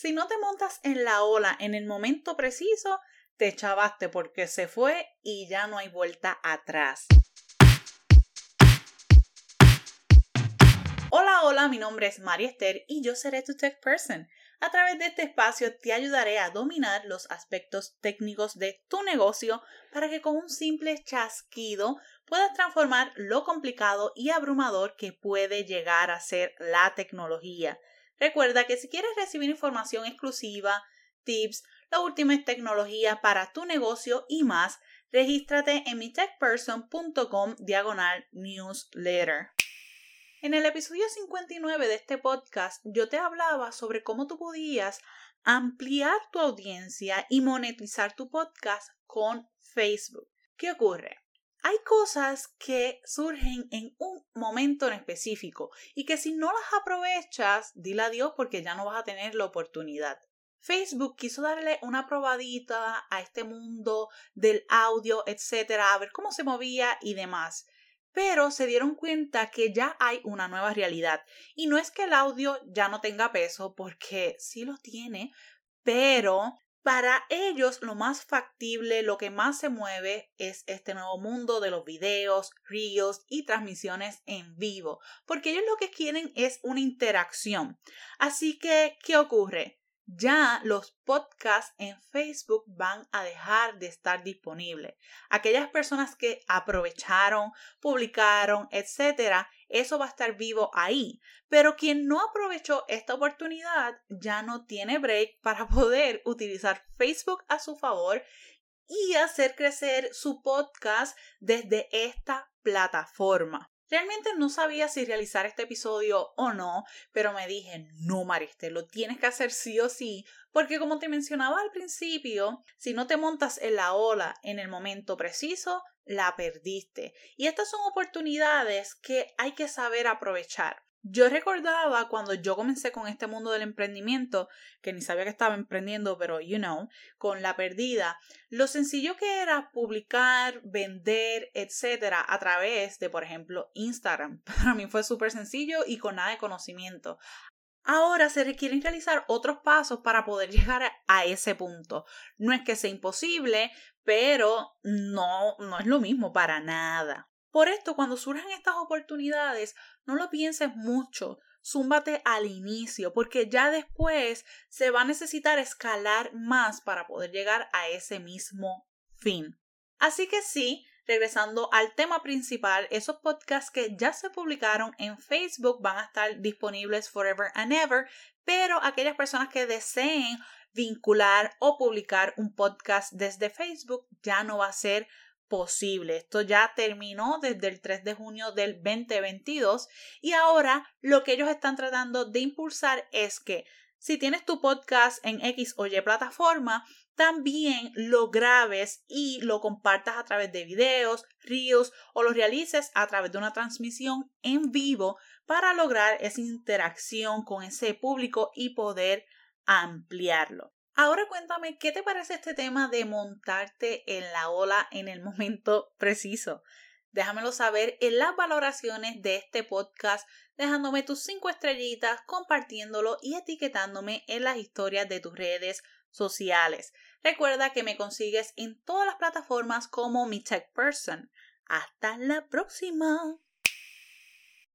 Si no te montas en la ola en el momento preciso, te chavaste porque se fue y ya no hay vuelta atrás. Hola, hola, mi nombre es María Esther y yo seré tu tech person. A través de este espacio te ayudaré a dominar los aspectos técnicos de tu negocio para que con un simple chasquido puedas transformar lo complicado y abrumador que puede llegar a ser la tecnología. Recuerda que si quieres recibir información exclusiva, tips, la última tecnología para tu negocio y más, regístrate en mi techperson.com diagonal newsletter. En el episodio 59 de este podcast yo te hablaba sobre cómo tú podías ampliar tu audiencia y monetizar tu podcast con Facebook. ¿Qué ocurre? Hay cosas que surgen en un momento en específico y que si no las aprovechas, dile adiós porque ya no vas a tener la oportunidad. Facebook quiso darle una probadita a este mundo del audio, etcétera, a ver cómo se movía y demás. Pero se dieron cuenta que ya hay una nueva realidad. Y no es que el audio ya no tenga peso, porque sí lo tiene, pero para ellos lo más factible, lo que más se mueve es este nuevo mundo de los videos, reels y transmisiones en vivo, porque ellos lo que quieren es una interacción. Así que, ¿qué ocurre? Ya los podcasts en Facebook van a dejar de estar disponibles. Aquellas personas que aprovecharon, publicaron, etcétera, eso va a estar vivo ahí. Pero quien no aprovechó esta oportunidad ya no tiene break para poder utilizar Facebook a su favor y hacer crecer su podcast desde esta plataforma. Realmente no sabía si realizar este episodio o no, pero me dije, no, Mariste, lo tienes que hacer sí o sí, porque como te mencionaba al principio, si no te montas en la ola en el momento preciso, la perdiste. Y estas son oportunidades que hay que saber aprovechar. Yo recordaba cuando yo comencé con este mundo del emprendimiento, que ni sabía que estaba emprendiendo, pero you know, con la perdida, lo sencillo que era publicar, vender, etcétera, a través de, por ejemplo, Instagram. Para mí fue súper sencillo y con nada de conocimiento. Ahora se requieren realizar otros pasos para poder llegar a ese punto. No es que sea imposible, pero no, no es lo mismo para nada. Por esto, cuando surjan estas oportunidades, no lo pienses mucho, zúmbate al inicio, porque ya después se va a necesitar escalar más para poder llegar a ese mismo fin. Así que sí, regresando al tema principal, esos podcasts que ya se publicaron en Facebook van a estar disponibles forever and ever, pero aquellas personas que deseen vincular o publicar un podcast desde Facebook ya no va a ser posible. Esto ya terminó desde el 3 de junio del 2022 y ahora lo que ellos están tratando de impulsar es que si tienes tu podcast en X o Y plataforma, también lo grabes y lo compartas a través de videos, reels o lo realices a través de una transmisión en vivo para lograr esa interacción con ese público y poder ampliarlo. Ahora cuéntame, ¿qué te parece este tema de montarte en la ola en el momento preciso? Déjamelo saber en las valoraciones de este podcast, dejándome tus cinco estrellitas, compartiéndolo y etiquetándome en las historias de tus redes sociales. Recuerda que me consigues en todas las plataformas como mi tech person. Hasta la próxima.